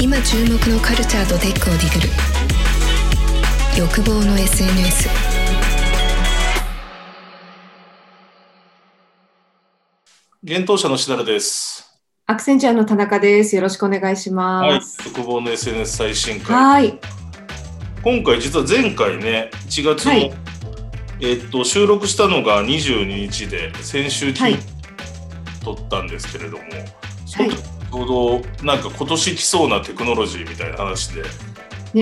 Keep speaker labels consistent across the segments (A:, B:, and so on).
A: 今注目のカルチャーとテックをディグる欲望の SNS
B: 現当社のしだらです。
C: アクセンチャーの田中です。よろしくお願いし
B: はい
C: ます。。
B: 欲望の SNS 最新回。
C: はい。
B: 今回実は前回ね、1月の、
C: はい
B: えっと、収録したのが22日で、先週金、
C: はい
B: 撮ったんですけれども、その時ちょうどなんか今年来そうなテクノロジーみたいな話で、
C: ね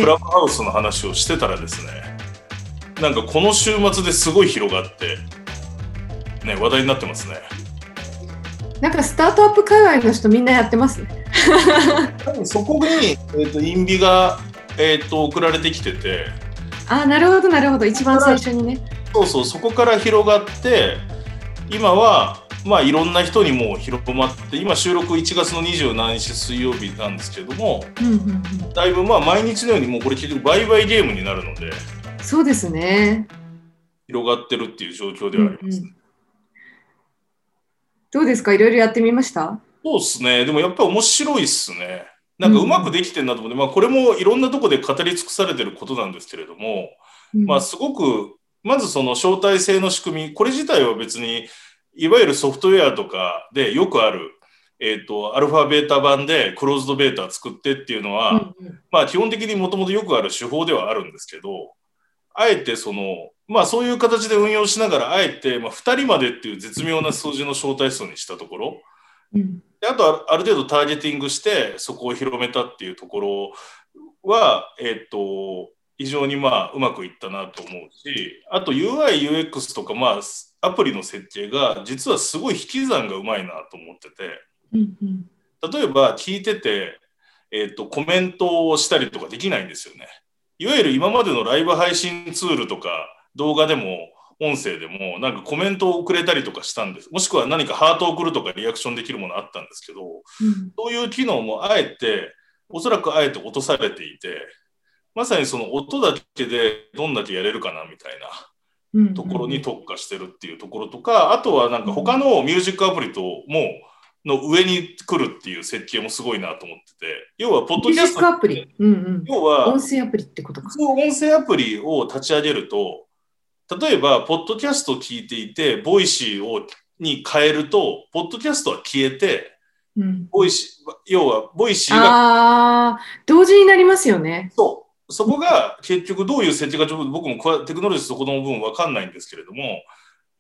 B: クラブハウスの話をしてたらですね、なんかこの週末ですごい広がって、ね、話題になってますね。
C: なんかスタートアップ界隈の人みんなやってますね。
B: 多分そこに、えっとインビが、えっと送られてきてて、
C: あー、なるほど、なるほど。一番最初にね。
B: そうそう、そこから広がって、今は、まあ、いろんな人にもう広まって、今収録1月の27日水曜日なんですけれども、
C: うんうんうん。
B: だいぶまあ毎日のようにもうこれ結局売買ゲームになるので、
C: そうですね。
B: 広がってるっていう状況ではあります、ね
C: うんどうですか？いろいろやってみました？
B: そうですね。でもやっぱり面白いっすね。なんかうまくできてるなと思って、まあこれもいろんなとこで語り尽くされてることなんですけれども、まあ、すごく、まずその招待制の仕組み、これ自体は別に、いわゆるソフトウェアとかでよくある、えっ、と、アルファベータ版でクローズドベータ作ってっていうのは、
C: うんうん。
B: まあ基本的にもともとよくある手法ではあるんですけど、あえてその、まあそういう形で運用しながら、あえて、まあ2人までっていう絶妙な数字の招待数にしたところ、
C: うん。
B: であとあある程度ターゲティングしてそこを広めたっていうところは、えっと非常にまあうまくいったなと思うしあと UIUX とかまあアプリの設計が実はすごい引き算がうまいなと思ってて
C: うんうん
B: 例えば聞いてて、えっとコメントをしたりとかできないんですよね。いわゆる今までのライブ配信ツールとか動画でも音声でもなんかコメントをくれたりとかしたんです。もしくは何かハートを送るとかリアクションできるものあったんですけど、
C: うん
B: そういう機能もあえて、おそらくあえて落とされていて、まさにその音だけでどんだけやれるかなみたいな
C: うん
B: ところに特化してるっていうところとか、あとはなんか他のミュージックアプリともの上に来るっていう設計もすごいなと思ってて、要は、ポッドキャスト
C: アプリ。うんうん。
B: 要は、
C: 音声アプリってことか
B: 音声アプリを立ち上げると、例えば、ポッドキャストを聞いていて、ボイシーをに変えると、ポッドキャストは消えて、
C: うん、
B: ボイシー、要は、ボイシーが
C: ああ、同時になりますよね。
B: そう。そこが結局どういう設定かちょっと僕もこテクノロジーそこの部分わかんないんですけれども、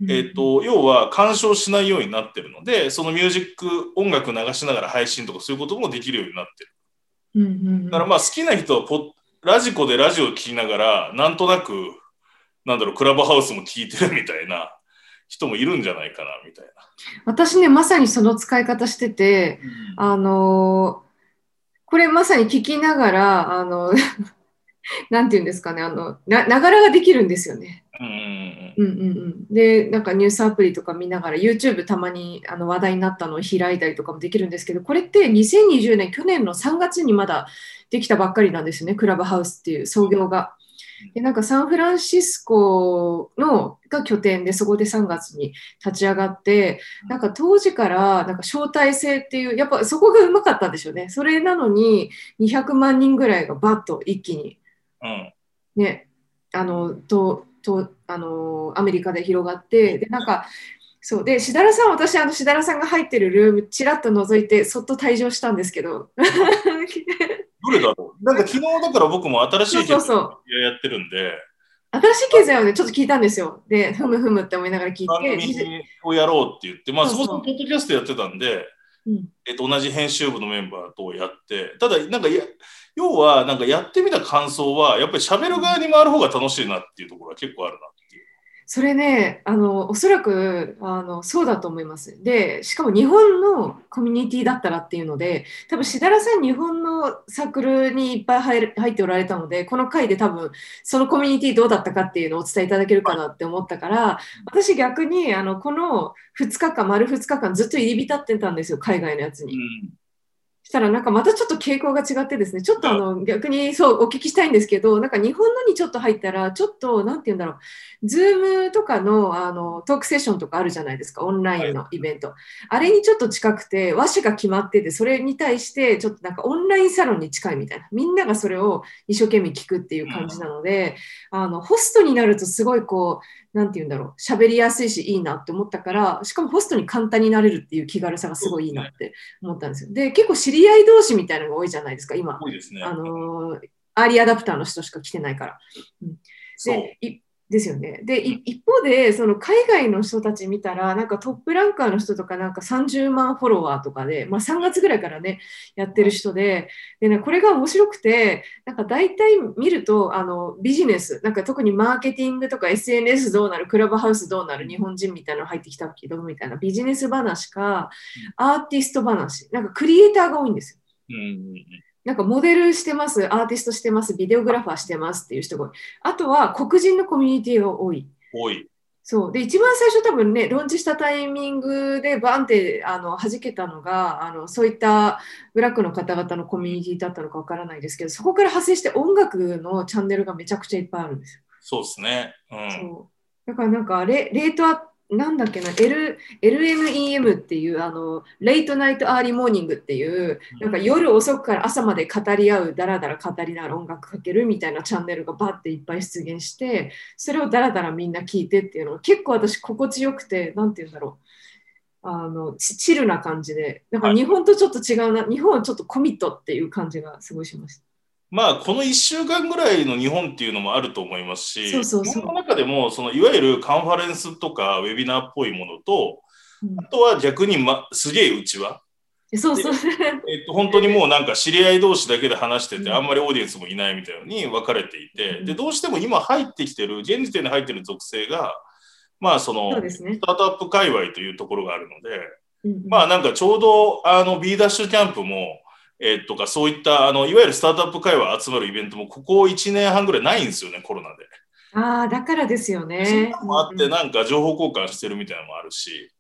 C: うん
B: えっ、と、要は干渉しないようになってるので、そのミュージック、音楽流しながら配信とかそういうこともできるようになってる。
C: うんうんうん
B: だからまあ好きな人はポッラジコでラジオを聞きながら、なんとなく、なんだろう、クラブハウスも聞いてるみたいな人もいるんじゃないかな、みたいな。
C: 私ね、まさにその使い方してて、あのーこれまさに聞きながら、あの、なんていうんですかね、あの、な、ながらができるんですよね。
B: うんうんうん
C: うんうんうん。で、なんかニュースアプリとか見ながら、YouTube たまにあの話題になったのを開いたりとかもできるんですけど、これって2020年、去年の3月にまだできたばっかりなんですよね、クラブハウスっていう創業が。でなんかサンフランシスコのが拠点で、そこで3月に立ち上がって、なんか当時からなんか招待制っていう、やっぱそこがうまかったんでしょうね。それなのに200万人ぐらいがバッと一気に
B: うん。
C: ね、あの、と、と、あの、アメリカで広がって、で、なんか、そう、で、しだらさん、私、あの、しだらさんが入ってるルーム、ちらっと覗いて、そっと退場したんですけど、
B: どれだろう？なんか昨日だから僕も新しい
C: そうそうそう。
B: やってるんで、
C: 新しい経済をね、ちょっと聞いたんですよ。で、ふむふむって思いながら聞
B: 番
C: いて、
B: 組をやろうって言って、まあ
C: そ
B: もそもポッドキャストやってたんで、
C: うん。
B: えっと、同じ編集部のメンバーとやって、ただ、なんかや、要は、なんかやってみた感想は、やっぱり喋る側に回る方が楽しいなっていうところは結構あるなっていう。
C: それね、あの、おそらく、あの、そうだと思います。で、しかも日本のコミュニティだったらっていうので、多分、しだらさん、日本のサークルにいっぱい入る入っておられたので、この回で多分、そのコミュニティどうだったかっていうのをお伝えいただけるかなって思ったから、私逆に、あの、この2日間、丸2日間ずっと入り浸ってたんですよ、海外のやつに。したらなんかまたちょっと傾向が違ってですね、ちょっとあの逆にそうお聞きしたいんですけど、なんか日本のにちょっと入ったら、ちょっとなんて言うんだろう、ズームとかのあのトークセッションとかあるじゃないですか、オンラインのイベント。あれにちょっと近くて、和紙が決まってて、それに対してちょっとなんかオンラインサロンに近いみたいな、みんながそれを一生懸命聞くっていう感じなので、あのホストになるとすごいこう、なんて言うんだろう、喋りやすいしいいなって思ったから、しかもホストに簡単になれるっていう気軽さがすごいいいなって思ったんですよ。で、結構知り合い同士みたいなのが多いじゃないですか、今。
B: 多いですね。
C: あのアーリーアダプターの人しか来てないから。うん、でいですよね。で、一方で、その海外の人たち見たら、なんかトップランカーの人とか、なんか30万フォロワーとかで、まあ3月ぐらいからね、やってる人で、でね、これが面白くて、なんか大体見ると、あの、ビジネス、なんか特にマーケティングとか SNS どうなる、クラブハウスどうなる、日本人みたいなの入ってきたけど、みたいなビジネス話か、アーティスト話、なんかクリエイターが多いんですよ。
B: うん
C: なんかモデルしてます、アーティストしてます、ビデオグラファーしてますっていう人が多い。あとは黒人のコミュニティが多い。
B: 多い。
C: そう。で、一番最初多分ね、ローンチしたタイミングでバンってあの弾けたのが、あのそういったブラックの方々のコミュニティだったのかわからないですけど、そこから派生して音楽のチャンネルがめちゃくちゃいっぱいあるんですよ。
B: そうですね。うん、
C: そう。だからなんかレ、レートアなんだっけな、L、LNEM っていう、あの、 late night early morning っていう、なんか夜遅くから朝まで語り合う、だらだら語りながら音楽かけるみたいなチャンネルがバッていっぱい出現して、それをだらだらみんな聞いてっていうのが結構私心地よくて、なんて言うんだろう。あのチチルな感じで、だから日本とちょっと違うな、日本はちょっとコミットっていう感じがすごいしました。
B: まあ、この1週間ぐらいの日本っていうのもあると思いますし、
C: そうそうそ
B: の中でもそのいわゆるカンファレンスとかウェビナーっぽいものと、
C: うん。
B: あとは逆に、ま、すげえうちわ、
C: そうそう。
B: えっと、本当にもうなんか知り合い同士だけで話してて、
C: うん
B: あんまりオーディエンスもいないみたいに分かれていて、
C: うん。
B: でどうしても今入ってきてる、現時点で入ってる属性が、まあそのス。タートアップ界隈というところがあるので、
C: うん。
B: まあなんかちょうどあの B ダッシュキャンプも、えーとかそういったあのいわゆるスタートアップ界隈集まるイベントもここ1年半ぐらいないんですよね、コロナで。
C: ああ、だからですよね
B: な。のもあって
C: うん
B: なんか情報交換してるみたいなのもあるし、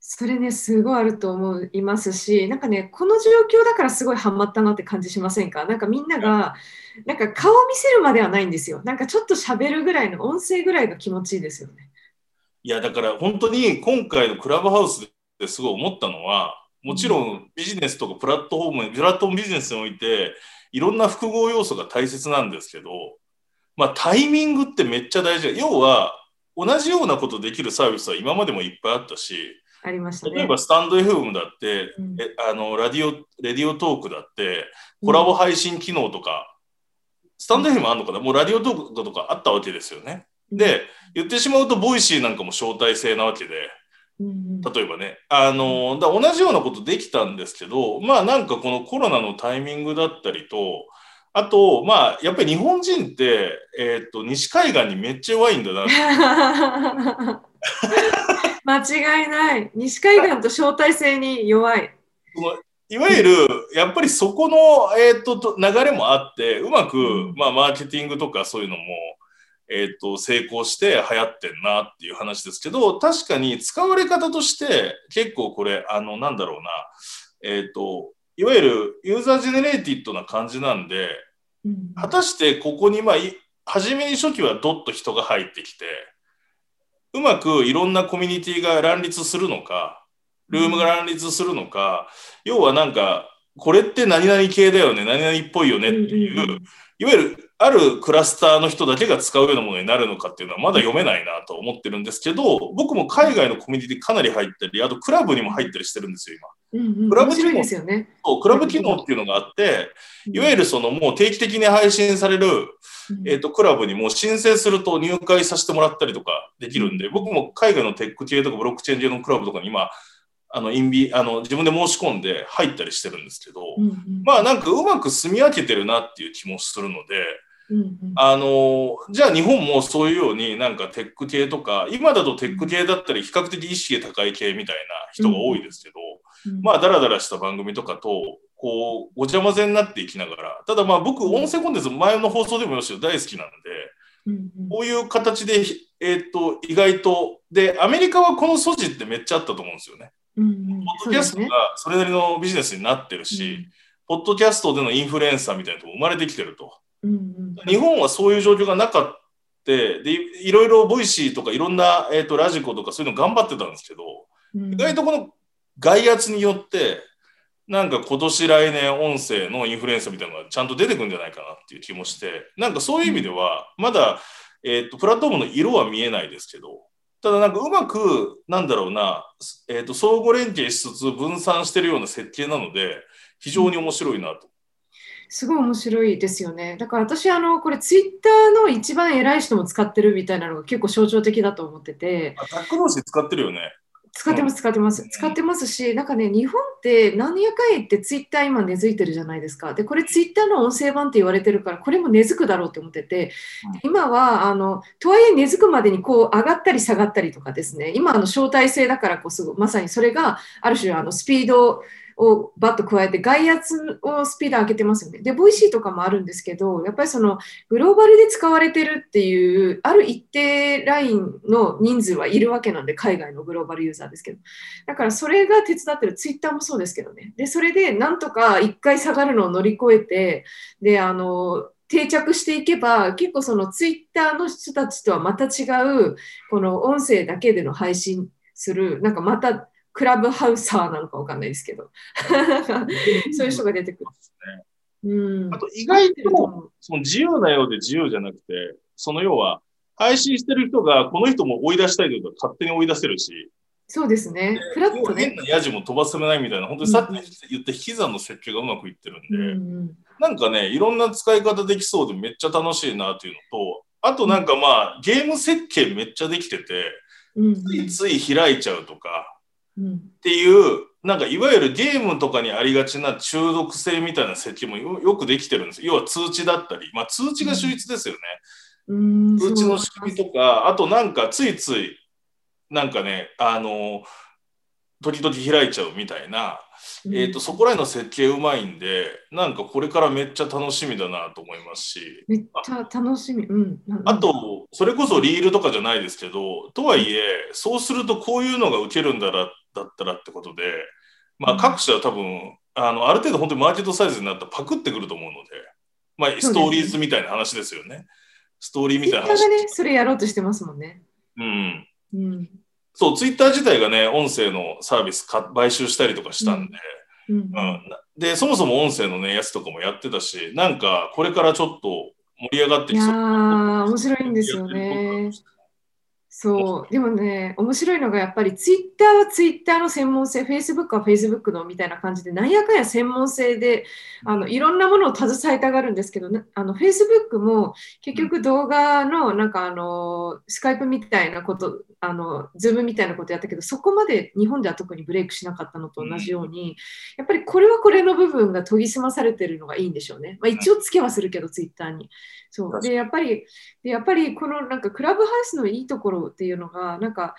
C: それね、すごいあると思いますし、なんかね、この状況だからすごいハマったなって感じしませんか？なんかみんなが、なんか顔見せるまではないんですよ。なんかちょっと喋るぐらいの音声ぐらいが気持ちいいですよね。
B: いやだから本当に今回のクラブハウスですごい思ったのは、もちろんビジネスとかプラットフォーム、プラットフォームビジネスにおいて、いろんな複合要素が大切なんですけど、まあ、タイミングってめっちゃ大事で、要は同じようなことできるサービスは今までもいっぱいあったし、
C: ありましたね。
B: 例えばスタンド FM だって、
C: うん
B: えあのラディオレディオトークだって、コラボ配信機能とか、スタンド FM あるのかな、もうラディオトークとかあったわけですよね。で、言ってしまうと、ボイシーなんかも招待制なわけで、例えばね、あのだ同じようなことできたんですけど、まあなんかこのコロナのタイミングだったりと、あと、まあやっぱり日本人って、えっと西海岸にめっちゃ弱いんだな。
C: 間違いない。西海岸と招待制に弱い。
B: いわゆるやっぱりそこの、えっとと流れもあって、うまく、
C: うん
B: まあ、マーケティングとかそういうのも、えっと成功して流行ってんなっていう話ですけど、確かに使われ方として結構これ、あのなんだろうな、えっといわゆるユーザージェネレーティッドな感じなんで、
C: うん。
B: 果たしてここに、まあ、い初めに初期はどっと人が入ってきて、うまくいろんなコミュニティが乱立するのか、ルームが乱立するのか、要はなんか、これって何々系だよね、何々っぽいよねっていう、いわゆるあるクラスターの人だけが使うようなものになるのかっていうのはまだ読めないなと思ってるんですけど、僕も海外のコミュニティかなり入ったり、あとクラブにも入ったりしてるんですよ、今。
C: うんうん。
B: クラブ
C: 面白いですよね。
B: そうクラブ機能っていうのがあって、いわゆるそのもう定期的に配信されるえー、とクラブにも申請すると入会させてもらったりとかできるんで、僕も海外のテック系とかブロックチェーン系のクラブとかに今、あのインビあの自分で申し込んで入ったりしてるんですけど、
C: うんうん。
B: まあなんかうまく住み分けてるなっていう気もするので、
C: うんうん。
B: あのじゃあ日本もそういうようになんかテック系とか、今だとテック系だったり比較的意識が高い系みたいな人が多いですけど、
C: うん
B: まあ、だらだらした番組とかと、こう、ごちゃ混ぜになっていきながら、ただまあ僕、音声コンテンツ、前の放送でも言いましたけど、大好きなんで、
C: うんうん。
B: こういう形で、えーっと、意外と、で、アメリカはこの素地ってめっちゃあったと思うんですよね。
C: うんうん。
B: ポッドキャストがそれなりのビジネスになってるし、ポッドキャストでのインフルエンサーみたいなのが生まれてきてると。
C: うんうん
B: 日本はそういう状況がなかった。でいいろいろボイシーとかいろんな、えー、とラジコとかそういうの頑張ってたんですけど、
C: うん
B: 意外とこの外圧によってなんか今年来年音声のインフルエンサーみたいなのがちゃんと出てくるんじゃないかなっていう気もしてなんかそういう意味ではまだ、えー、とプラットフォームの色は見えないですけどただなんかうまくなんだろうな、えー、と相互連携しつつ分散してるような設計なので非常に面白いなと。
C: すごい面白いですよね。だから私、あの、これツイッターの一番偉い人も使ってるみたいなのが結構象徴的だと思ってて、
B: あタック同士使ってるよね。
C: 使ってます、使ってます。使ってますし、なんかね、日本って何やかんってツイッター今根付いてるじゃないですか。で、これツイッターの音声版って言われてるから、これも根付くだろうって思ってて、今は、あの、とはいえ根付くまでにこう上がったり下がったりとかですね、今、あの、招待制だからこそ、まさにそれがある種、あの、スピードをバッと加えて、外圧をスピード上げてますよね。で、ボイシーとかもあるんですけど、やっぱりその、グローバルで使われてるっていう、ある一定ラインの人数はいるわけなんで、海外のグローバルユーザーですけど。だからそれが手伝ってる、ツイッターもそうですけどね。で、それでなんとか一回下がるのを乗り越えて、で、あの、定着していけば、結構そのツイッターの人たちとはまた違う、この音声だけでの配信する、なんかまたクラブハウサーなのかわかんないですけど、そういう人が出てくる。うん。
B: あと意外
C: と
B: その自由なようで自由じゃなくて、その要は配信してる人がこの人も追い出したいというと勝手に追い出せるし、
C: そうですね。フラットね。
B: 変なヤジも飛ばせないみたいな、本当にさっき言った引き算の設計がうまくいってるん
C: うん
B: で、
C: うん
B: なんかね、いろんな使い方できそうでめっちゃ楽しいなっていうのと、あとなんかまあ、ゲーム設計めっちゃできてて、
C: うん
B: ついつい開いちゃうとか
C: うん
B: っていう、なんかいわゆるゲームとかにありがちな中毒性みたいな設計もよよくできてるんですよ。要は通知だったり、まあ通知が秀逸ですよね。
C: うん
B: 通知の仕組みとか、あとなんかついつい、なんかね、あの、時々開いちゃうみたいな、えー、とそこら辺の設計うまいんで、なんかこれからめっちゃ楽しみだなと思いますし、
C: めっちゃ楽しみ。うん。
B: あと、それこそリールとかじゃないですけど、とはいえ、そうするとこういうのが受けるんだらだったらってことで、まあ、各社は多分あの、ある程度本当にマーケットサイズになったらパクってくると思うので、まあ、ストーリーズみたいな話ですよね。ストーリーみたいな話。
C: ツイッターがね、それやろうとしてますもんね。
B: うん。
C: うん。
B: そう、ツイッター自体がね、音声のサービスか買収したりとかしたんで、
C: うん
B: うん、で、そもそも音声のね、やつとかもやってたし、なんか、これからちょっと盛り上がってきそう。
C: ー、面白いんですよね。そう。でもね、面白いのがやっぱりツイッターはツイッターの専門性、フェイスブックはフェイスブックのみたいな感じで、なんやかんや専門性であのいろんなものを携えたがるんですけど、ね、あのフェイスブックも結局動画のなんかあのスカイプみたいなこと、あのズームみたいなことやったけど、そこまで日本では特にブレイクしなかったのと同じように、やっぱりこれはこれの部分が研ぎ澄まされてるのがいいんでしょうね。まあ、一応つけはするけど、ツイッターに。そうでやっぱりでやっぱりこのなんかクラブハウスのいいところっていうのがなんか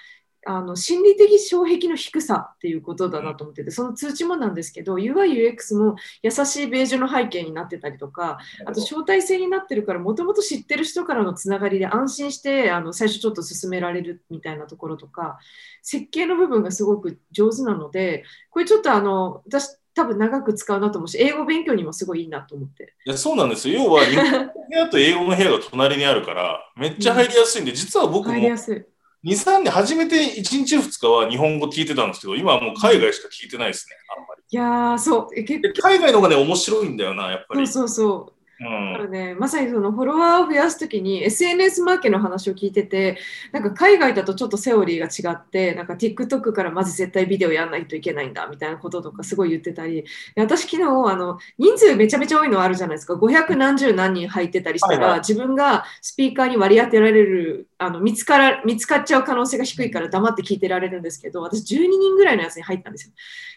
C: あの心理的障壁の低さっていうことだなと思ってて、その通知もなんですけど UIUX も優しいベージュの背景になってたりとかあと招待制になってるからもともと知ってる人からのつながりで安心してあの最初ちょっと進められるみたいなところとか設計の部分がすごく上手なのでこれちょっとあの私多分長く使うなと思うし英語勉強にもすごいいいなと思って。
B: いやそうなんですよ。要は、日本の部屋と英語の部屋が隣にあるから、めっちゃ入りやすいんで、実は僕も2、
C: 入りやすい。
B: 3年、初めて1日2日は日本語聞いてたんですけど、今はもう海外しか聞いてないですね、あんまり。
C: いやーそう
B: 海外の方がね、面白いんだよな、やっぱり。
C: そうそうそう。
B: う
C: だから
B: ん。
C: ね、まさにそのフォロワーを増やすときに SNS マーケの話を聞いてて、なんか海外だとちょっとセオリーが違って、なんか TikTok からまず絶対ビデオやんないといけないんだみたいなこととかすごい言ってたり、で私昨日あの人数めちゃめちゃ多いのあるじゃないですか、500何十何人入ってたりしたら、
B: はいはい。
C: 自分がスピーカーに割り当てられるあの見つから、見つかっちゃう可能性が低いから黙って聞いてられるんですけど、私12人ぐらいのやつに入ったんですよ。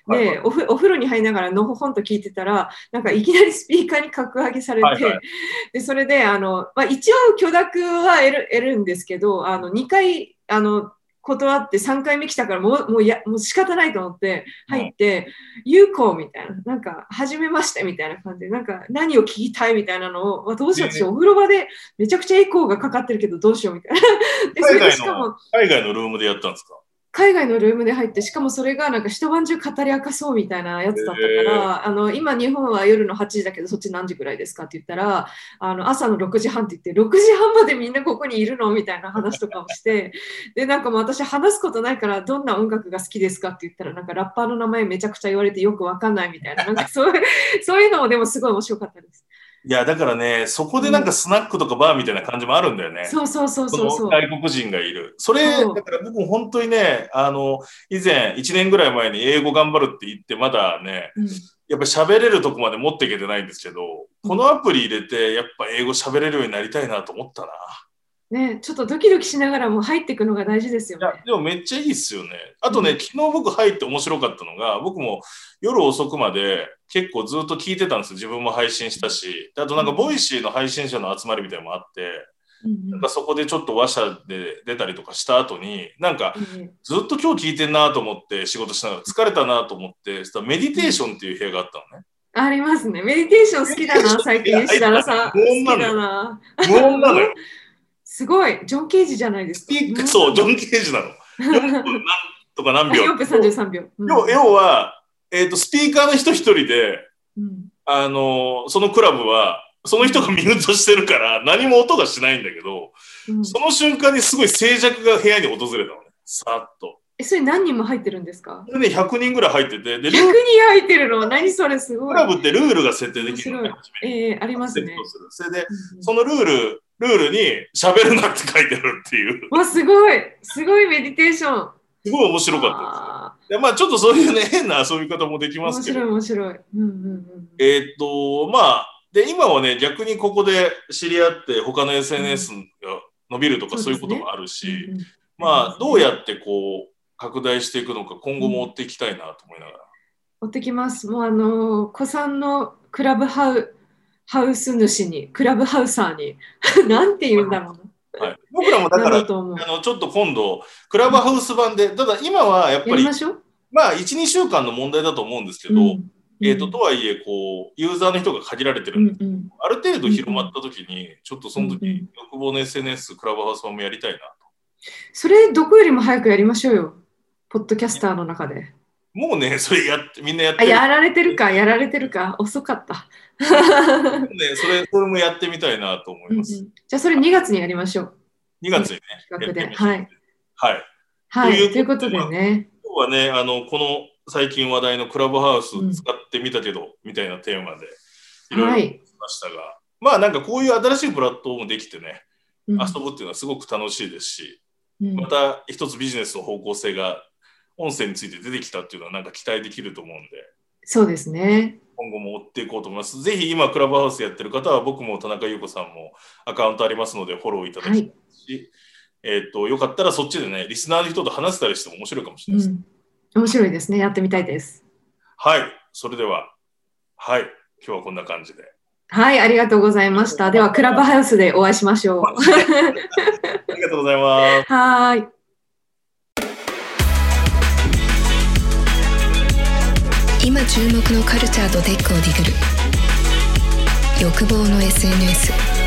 B: はいは
C: で、おふお風呂に入りながらのほほんと聞いてたら、なんかいきなりスピーカーに格上げされて、
B: はいはい
C: でそれであの、まあ、一応許諾は得る得るんですけどあの2回あの断って3回目来たからもうもうやもう仕方ないと思って入って「有効」みたいな。なんか「初めまして」みたいな感じでなんか何を聞きたいみたいなのを、まあどうしよう
B: ね
C: 私お風呂場でめちゃくちゃエコーがかかってるけどどうしようみたいな。でそれでしかも
B: の海外のルームでやったんですか？
C: 海外のルームで入って、しかもそれがなんか一晩中語り明かそうみたいなやつだったから、あの今日本は夜の8時だけどそっち何時ぐらいですかって言ったら、あの朝の6時半って言って、6時半までみんなここにいるのみたいな話とかをして、で、なんかもう私話すことないからどんな音楽が好きですかって言ったら、なんかラッパーの名前めちゃくちゃ言われてよくわかんないみたいな、なんかそういうそういうのもでもすごい面白かったです。
B: いや、だからね、そこでなんかスナックとかバーみたいな感じもあるんだよね。
C: そうそうそうそうそ
B: 外国人がいる。それ、だから僕も本当にね、あの、以前、1年ぐらい前に英語頑張るって言って、まだね、
C: うん
B: やっぱ喋れるとこまで持っていけてないんですけど、このアプリ入れて、やっぱ英語喋れるようになりたいなと思ったな。
C: ね、ちょっとドキドキしながらも入っていくのが大事ですよね
B: でもめっちゃいいっすよね。あとね、
C: うん
B: 昨日僕入って面白かったのが、僕も夜遅くまで結構ずっと聞いてたんですよ。自分も配信したし。であとなんか、ボイシーの配信者の集まりみたいなのもあって、
C: うん
B: なんかそこでちょっと話者で出たりとかした後に、なんか
C: うん
B: ずっと今日聞いてんなと思って仕事しながら疲れたなと思って、そしたらメディテーションっていう部屋があったのね。
C: ありますね。メディテーション好きだな、最近、設楽さん。好
B: 無音なの。無音なのよ。
C: すごい、ジョン・ケージじゃない。ですか。
B: そう、ジョン・ケージなの。4分何とか何秒。
C: 4分33秒。うん
B: 要要は、えっ、と、スピーカーの人一人で、
C: うん
B: あのそのクラブは、その人がミュートしてるから、何も音がしない。んだけど、その瞬間にすごい。静寂が部屋に訪れたのね。さっと。
C: え、それ何人も入ってるんですか
B: それね、100人ぐらい。入ってて、で、
C: ?100 人入ってるの何それすごい。
B: クラブってルールが設定できるのね。
C: 面ええありますね
B: それで、そのルール、ルールに喋るなって書いてあるっていう、
C: わ、すごい。すごいメディテーション。
B: すごい面白かった
C: あ
B: です。でまあ、ちょっとそういうね、変な遊び方もでき
C: ー
B: ますけど
C: 面白い、、面白い。うんうんうん。
B: えーっと、まあ、で、今はね、逆にここで知り合って、他の SNS が伸びるとか、
C: うん
B: そういうこともあるし、
C: うんうん
B: まあ、どうやってこう、拡大していくのか、今後も追っていきたいなと思いながら。
C: 追ってきます。もうあのー、子さんのクラブハウハウス主に、クラブハウサーに、なんて言うんだろう
B: はい、僕らもだ
C: な。
B: から。あのちょっと今度、クラブハウス版で、ただ今はやっぱり
C: ま、
B: あ、1、2週間の問題だと思うんですけど、
C: うん
B: えー、ととはいえこう、ユーザーの人が限られてるで、
C: うんんうん
B: ある程度広まった時に、ちょっとその時、
C: うんうん
B: 欲望の SNS、クラブハウス版もやりたいなと。
C: それ、どこよりも早くやりましょうよ。ポッドキャスターの中で。
B: もうね、それやって、みんなやって
C: あ、
B: る。
C: やられてるか、やられてるか。遅かった。
B: ね、それ、それもやってみたいなと思います。
C: うんうんじゃあ、それ2月にやりましょう。
B: 2月にね。
C: 企画で。はい。
B: はい。
C: はい。
B: とい
C: ううこと
B: で
C: でね。
B: 今日はね、あの、この最近話題のクラブハウス使ってみたけど、みたいなテーマで、いろいろしましたが、まあなんかこういう新しいプラットフォームできてね、
C: うん
B: 遊ぶっていうのはすごく楽しいですし、
C: うん
B: また一つビジネスの方向性が音声について出てきたっていうのはなんか期待できると思うんで、
C: そうですね。
B: 今後も追っていこうと思います。ぜひ今クラブハウスやってる方は僕も田中優子さんもアカウントありますのでフォローいただきたいですし、えっ、と、よかったらそっちでね、リスナーの人と話せたりしても面白いかもしれないです。
C: うん。面白いですね。やってみたいです。
B: はい、それでは、はい、今日はこんな感じで。
C: はい、ありがとうございました。では、クラブハウスでお会いしましょう。
B: ありがとうございます。
C: はーい。
A: 今注目のカルチャーとテックをディグる。欲望の SNS